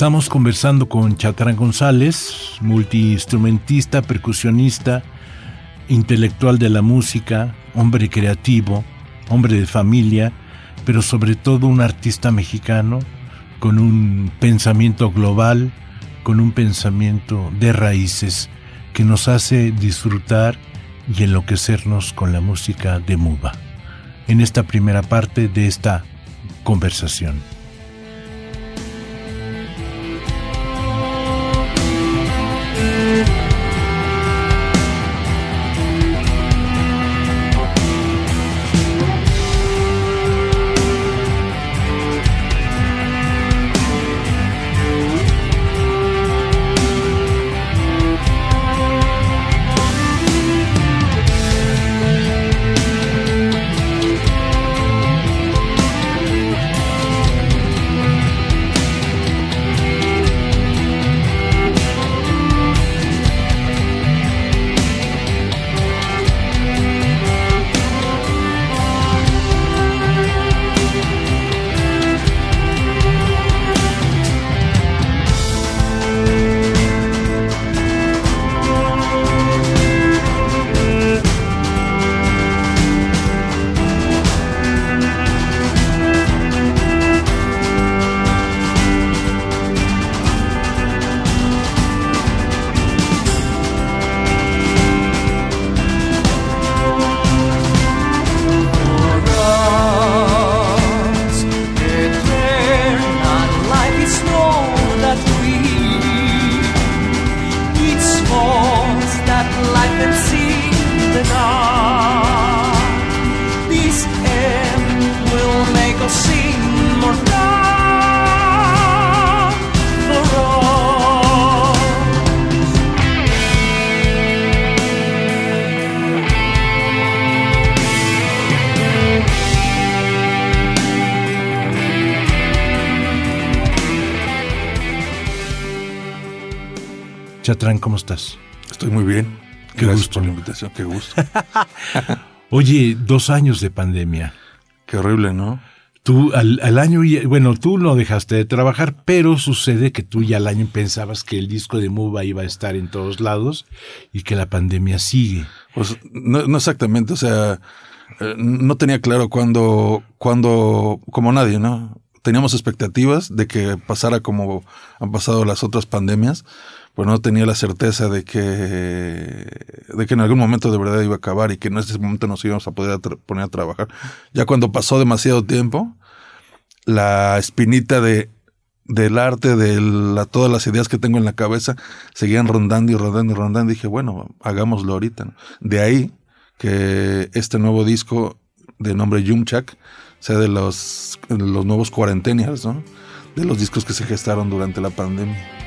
Estamos conversando con Chatrán González, multiinstrumentista, percusionista, intelectual de la música, hombre creativo, hombre de familia, pero sobre todo un artista mexicano con un pensamiento global, con un pensamiento de raíces que nos hace disfrutar y enloquecernos con la música de Muba. En esta primera parte de esta conversación. ¿Cómo estás? Estoy muy bien. Qué Gracias gusto. por la invitación, qué gusto. Oye, dos años de pandemia. qué horrible, ¿no? Tú al, al año, bueno, tú no dejaste de trabajar, pero sucede que tú ya al año pensabas que el disco de Muba iba a estar en todos lados y que la pandemia sigue. Pues no, no exactamente, o sea, eh, no tenía claro cuándo, cuándo, como nadie, ¿no? Teníamos expectativas de que pasara como han pasado las otras pandemias, pues no tenía la certeza de que, de que en algún momento de verdad iba a acabar y que en ese momento nos íbamos a poder poner a trabajar. Ya cuando pasó demasiado tiempo, la espinita de del arte, de todas las ideas que tengo en la cabeza, seguían rondando y rondando y rondando. Dije, bueno, hagámoslo ahorita. De ahí que este nuevo disco de nombre Yumchak sea de los, de los nuevos cuarentenials, ¿no? de los discos que se gestaron durante la pandemia.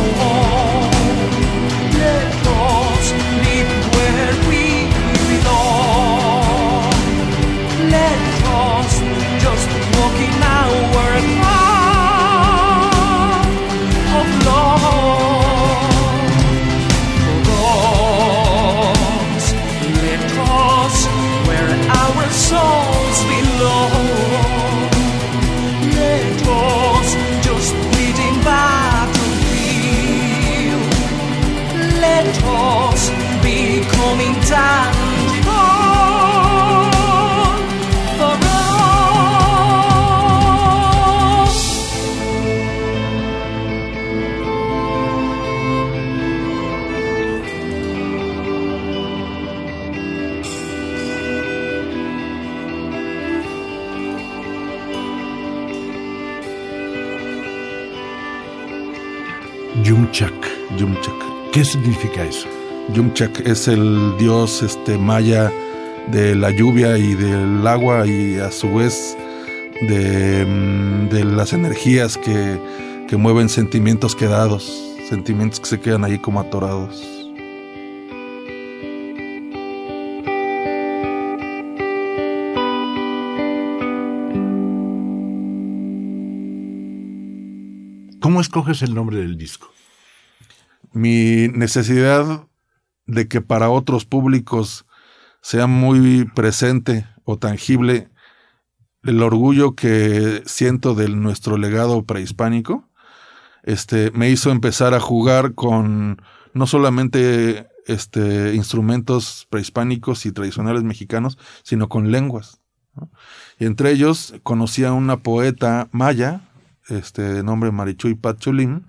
oh. oh. ¿Qué significa eso? Yumchak es el dios este, maya de la lluvia y del agua y a su vez de, mm, las energías que, que mueven sentimientos quedados, sentimientos que se quedan ahí como atorados. ¿Cómo escoges el nombre del disco? mi necesidad de que para otros públicos sea muy presente o tangible el orgullo que siento de nuestro legado prehispánico, este, me hizo empezar a jugar con no solamente este, instrumentos prehispánicos y tradicionales mexicanos, sino con lenguas. Y entre ellos conocí a una poeta maya, este, de nombre Marichuy Pachulín,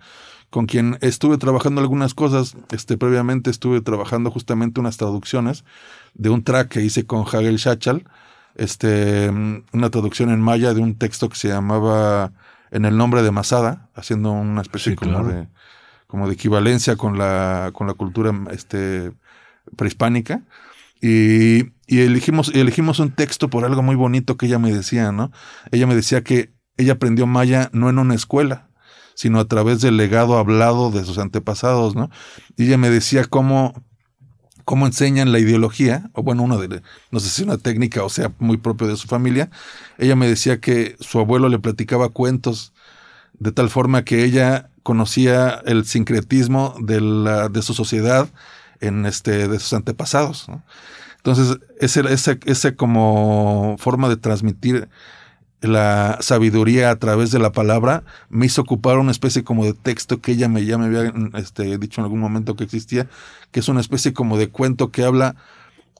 con quien estuve trabajando algunas cosas. Este, previamente estuve trabajando justamente unas traducciones de un track que hice con Hagel Shachal, este, una traducción en maya de un texto que se llamaba En el nombre de Masada, haciendo una especie como de como de equivalencia con la con la cultura este prehispánica. Y, y elegimos, elegimos un texto por algo muy bonito que ella me decía, ¿no? Ella me decía que ella aprendió maya no en una escuela, sino a través del legado hablado de sus antepasados, ¿no? Y ella me decía cómo, cómo enseñan la ideología, o bueno, uno de, no sé si una técnica o sea muy propio de su familia. Ella me decía que su abuelo le platicaba cuentos de tal forma que ella conocía el sincretismo de, la, de su sociedad en este, de sus antepasados. Entonces, ese, ese, ese como forma de transmitir la sabiduría a través de la palabra me hizo ocupar una especie como de texto que ella me, ya me había este, dicho en algún momento que existía, que es una especie como de cuento que habla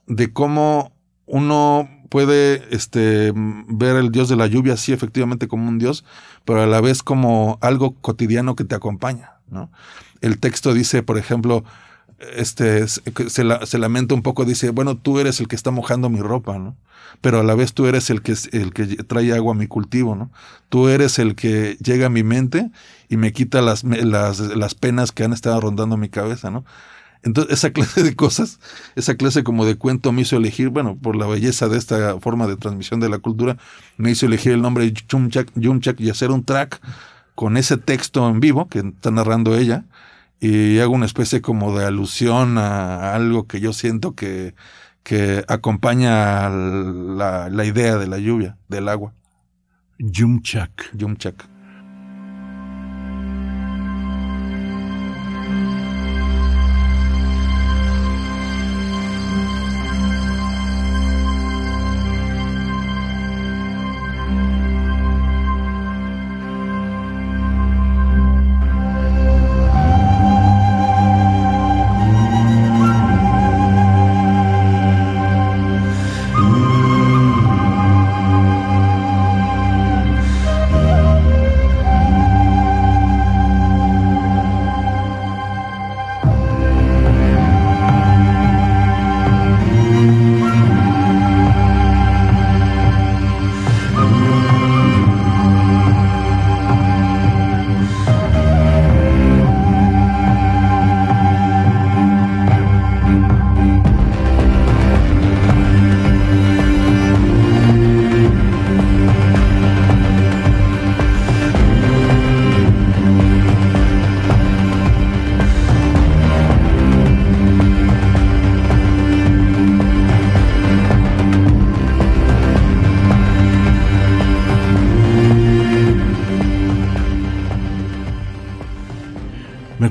de cómo uno puede este, ver el dios de la lluvia así efectivamente como un dios, pero a la vez como algo cotidiano que te acompaña. ¿no? El texto dice, por ejemplo, este, se, la, se lamenta un poco, dice, bueno, tú eres el que está mojando mi ropa, ¿no? pero a la vez tú eres el que, el que trae agua a mi cultivo, ¿no? Tú eres el que llega a mi mente y me quita las, las, las penas que han estado rondando mi cabeza, ¿no? Entonces, esa clase de cosas, esa clase como de cuento me hizo elegir, bueno, por la belleza de esta forma de transmisión de la cultura, me hizo elegir el nombre Yumchak, Yumchak y hacer un track con ese texto en vivo que está narrando ella y hago una especie como de alusión a algo que yo siento que, que acompaña la, la idea de la lluvia, del agua. Yumchak. Yumchak.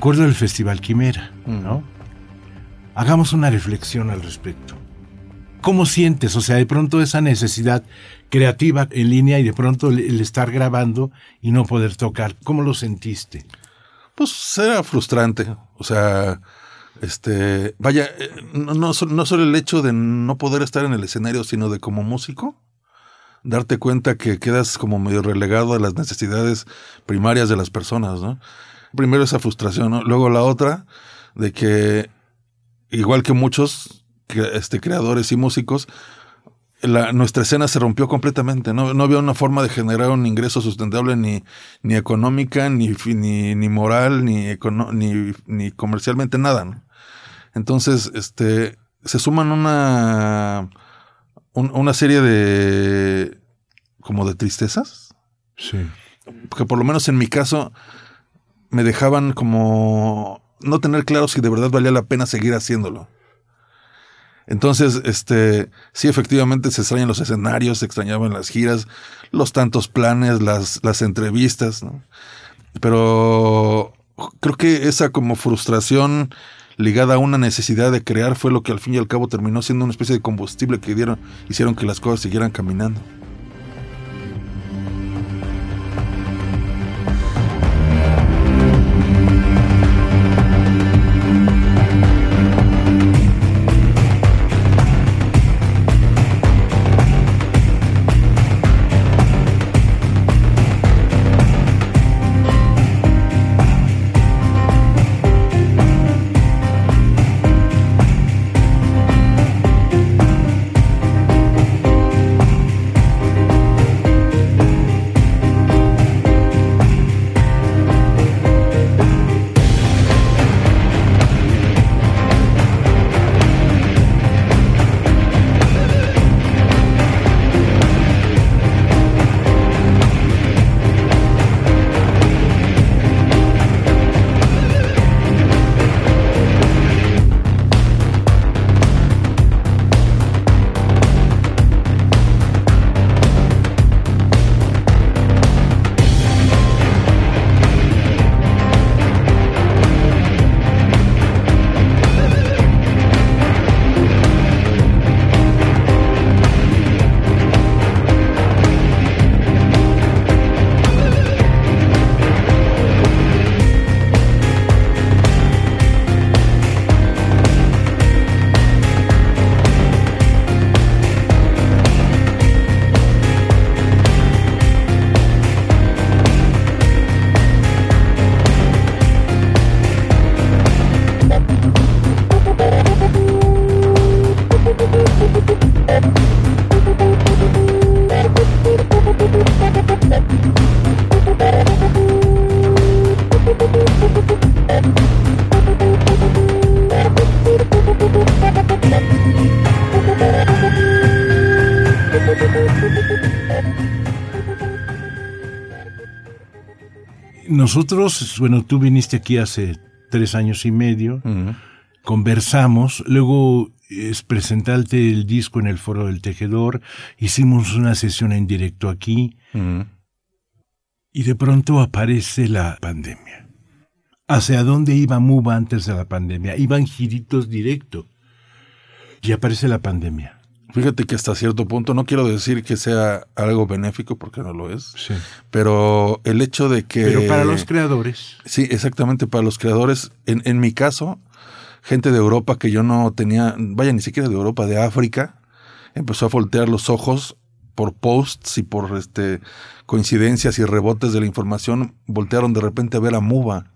Recuerdo del Festival Quimera, ¿no? Hagamos una reflexión al respecto. ¿Cómo sientes? O sea, de pronto esa necesidad creativa en línea y de pronto el, estar grabando y no poder tocar. ¿Cómo lo sentiste? Pues era frustrante. O sea, este, vaya, eh, no, no, no solo el hecho de no poder estar en el escenario, sino de como músico, darte cuenta que quedas como medio relegado a las necesidades primarias de las personas, ¿no? Primero esa frustración, ¿no? Luego la otra, de que, igual que muchos este, creadores y músicos, la, nuestra escena se rompió completamente, ¿no? No había una forma de generar un ingreso sustentable ni, ni económica, ni, ni, ni moral, ni, ni, ni comercialmente nada, ¿no? Entonces, este, se suman una, una serie de, como de tristezas. Sí. Porque por lo menos en mi caso, me dejaban como no tener claro si de verdad valía la pena seguir haciéndolo. Entonces, este, sí, efectivamente se extrañan los escenarios, se extrañaban las giras, los tantos planes, las, las entrevistas, ¿no? Pero creo que esa como frustración ligada a una necesidad de crear fue lo que al fin y al cabo terminó siendo una especie de combustible que dieron, hicieron que las cosas siguieran caminando. Nosotros, bueno, tú viniste aquí hace tres años y medio, conversamos, luego es presentarte el disco en el Foro del Tejedor, hicimos una sesión en directo aquí, y de pronto aparece la pandemia. ¿Hacia dónde iba Muba antes de la pandemia? Iban giritos directo. Y aparece la pandemia. Fíjate que hasta cierto punto, no quiero decir que sea algo benéfico, porque no lo es, sí. pero el hecho de que... Pero para los creadores. Sí, exactamente, para los creadores. En, en mi caso, gente de Europa que yo no tenía, vaya, ni siquiera de Europa, de África, empezó a voltear los ojos por posts y por este coincidencias y rebotes de la información, voltearon de repente a ver a Muba.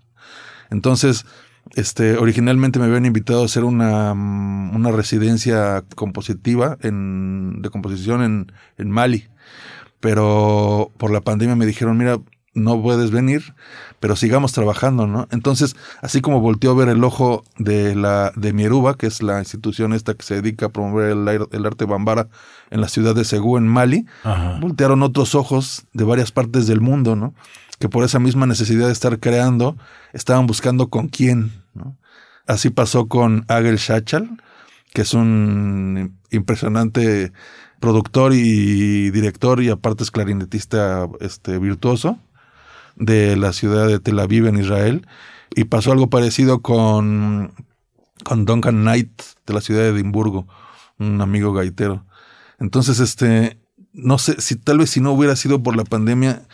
Entonces, este, originalmente me habían invitado a hacer una, una residencia compositiva en, de composición en, en Mali. Pero por la pandemia me dijeron, mira, no puedes venir, pero sigamos trabajando, ¿no? Entonces, así como volteó a ver el ojo de la de Mieruba, que es la institución esta que se dedica a promover el, el arte bambara en la ciudad de Segú, en Mali, voltearon otros ojos de varias partes del mundo, ¿no? Que por esa misma necesidad de estar creando, estaban buscando con quién. Así pasó con Agel Shachal, que es un impresionante productor y director y aparte es clarinetista este, virtuoso de la ciudad de Tel Aviv en Israel. Y pasó algo parecido con, con Duncan Knight de la ciudad de Edimburgo, un amigo gaitero. Entonces, este, no sé, si tal vez si no hubiera sido por la pandemia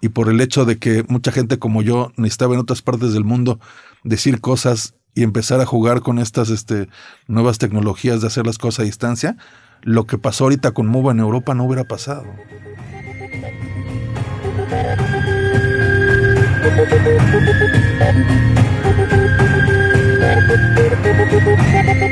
y por el hecho de que mucha gente como yo necesitaba en otras partes del mundo decir cosas y empezar a jugar con estas este, nuevas tecnologías de hacer las cosas a distancia, lo que pasó ahorita con MOVA en Europa no hubiera pasado.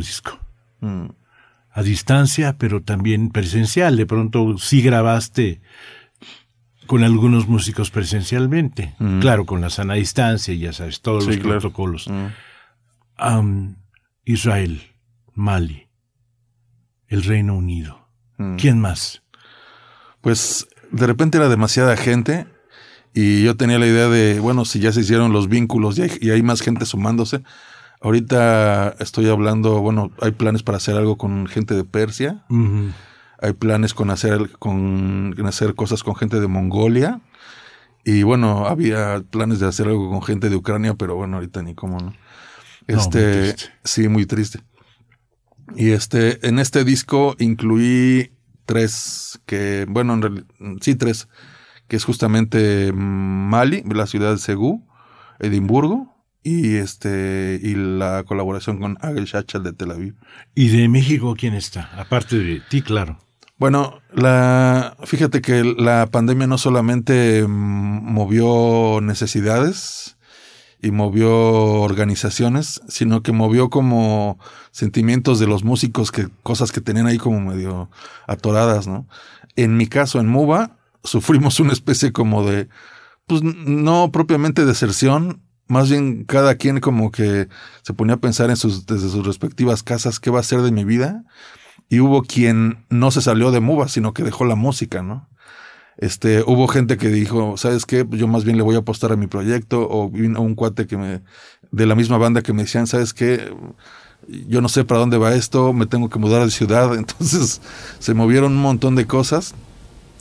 disco. Mm. A distancia, pero también presencial. De pronto sí grabaste con algunos músicos presencialmente. Claro, con la sana distancia, ya sabes, todos los protocolos. Israel, Mali, el Reino Unido. ¿Quién más? Pues de repente era demasiada gente y yo tenía la idea de, bueno, si ya se hicieron los vínculos y hay, más gente sumándose. Ahorita estoy hablando, bueno, hay planes para hacer algo con gente de Persia. Hay planes con hacer, con, hacer cosas con gente de Mongolia. Y bueno, había planes de hacer algo con gente de Ucrania, pero bueno, ahorita ni cómo, ¿no? Este, sí, muy triste. Y este, en este disco incluí tres, que, bueno, en realidad, sí, tres, que es justamente Mali, la ciudad de Segú, Edimburgo, y este y la colaboración con Agel Shachal de Tel Aviv. ¿Y de México quién está? Aparte de ti, claro. Bueno, la fíjate que la pandemia no solamente movió necesidades y movió organizaciones, sino que movió como sentimientos de los músicos que cosas que tenían ahí como medio atoradas, ¿no? En mi caso en Muba sufrimos una especie como de, pues no propiamente deserción, más bien cada quien como que se ponía a pensar en sus, desde sus respectivas casas qué va a ser de mi vida. Y hubo quien no se salió de Muba, sino que dejó la música, ¿no? Este, hubo gente que dijo, ¿sabes qué? Yo más bien le voy a apostar a mi proyecto, o un cuate que me, de la misma banda que me decían, ¿sabes qué? Yo no sé para dónde va esto, me tengo que mudar de ciudad. Entonces se movieron un montón de cosas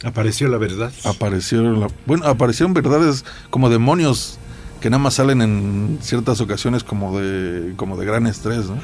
Apareció la verdad. Aparecieron, bueno, aparecieron verdades como demonios que nada más salen en ciertas ocasiones como de, como de gran estrés, ¿no?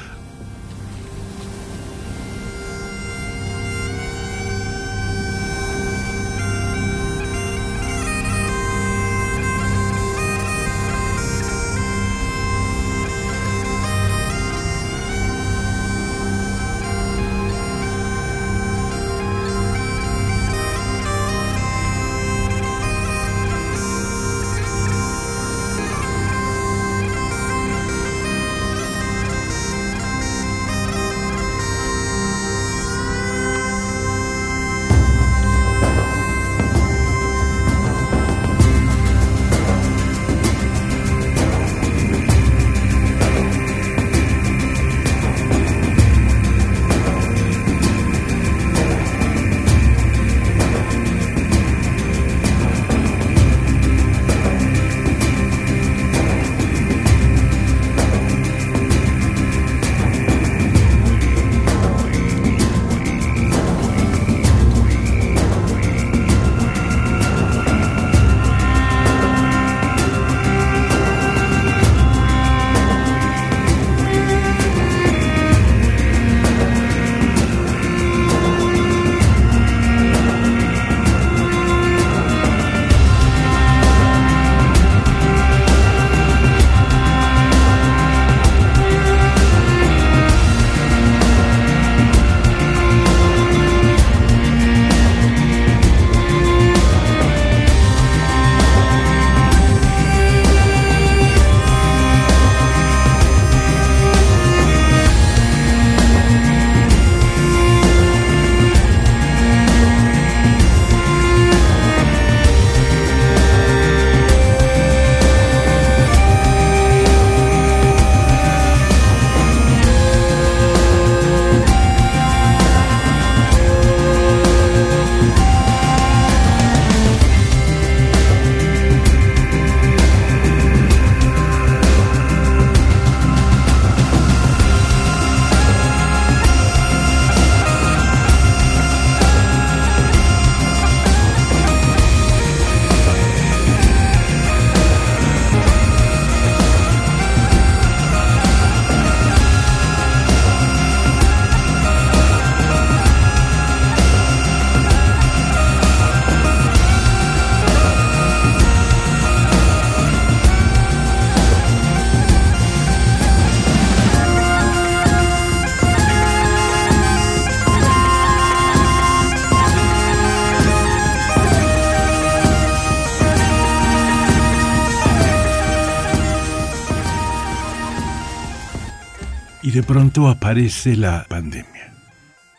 Pronto aparece la pandemia.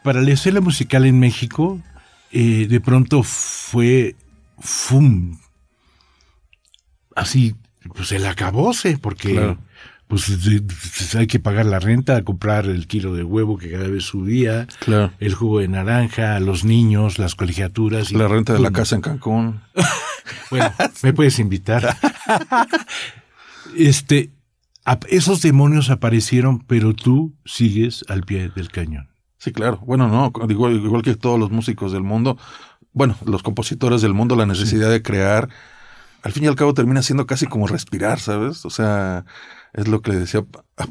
Para la escena musical en México, eh, de pronto fue ¡fum! Así, pues el acabose, porque pues hay que pagar la renta, comprar el kilo de huevo que cada vez subía, el jugo de naranja, los niños, las colegiaturas. Y, la renta de la casa en Cancún. bueno, me puedes invitar. este, esos demonios aparecieron, pero tú sigues al pie del cañón. Sí, claro. Bueno, no, igual, igual que todos los músicos del mundo, bueno, los compositores del mundo, la necesidad de crear, al fin y al cabo termina siendo casi como respirar, ¿sabes? O sea, es lo que le decía,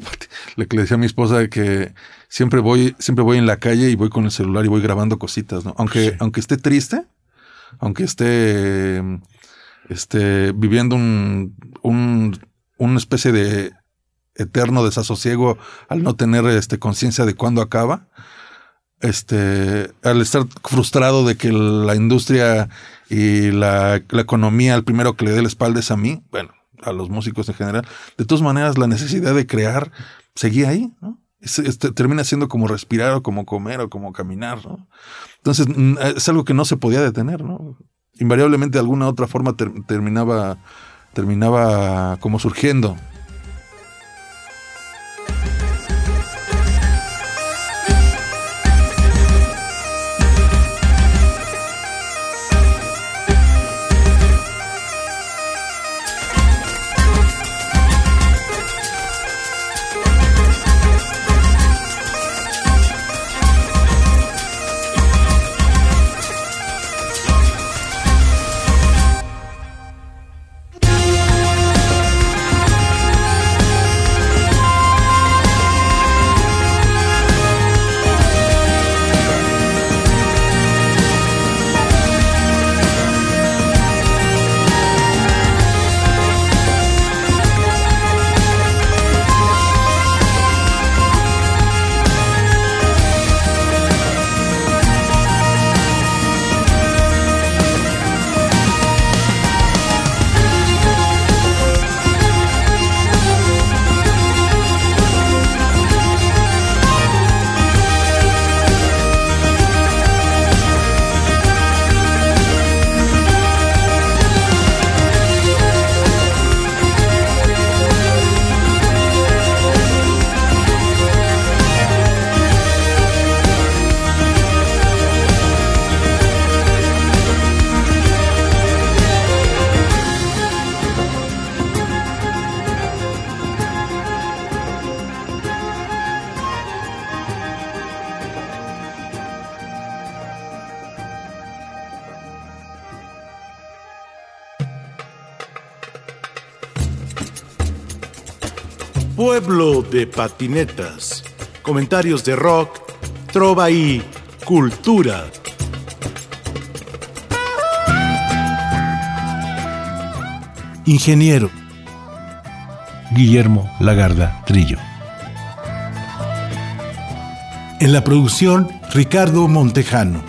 lo que le decía a mi esposa que siempre voy, siempre voy en la calle y voy con el celular y voy grabando cositas, ¿no? Aunque, aunque esté triste, aunque esté, este, viviendo un, un, una especie de eterno desasosiego al no tener este conciencia de cuándo acaba, este, al estar frustrado de que la industria y la, la economía, el primero que le dé la espalda es a mí, bueno, a los músicos en general, de todas maneras la necesidad de crear seguía ahí, ¿no? termina siendo como respirar o como comer o como caminar, ¿no? Entonces es algo que no se podía detener, ¿no? Invariablemente de alguna otra forma terminaba, terminaba como surgiendo. Pueblo de patinetas. Comentarios de rock, trova y cultura. Ingeniero. Guillermo Lagarda Trillo. En la producción, Ricardo Montejano.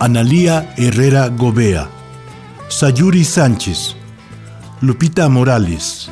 Analía Herrera Gobea. Sayuri Sánchez. Lupita Morales.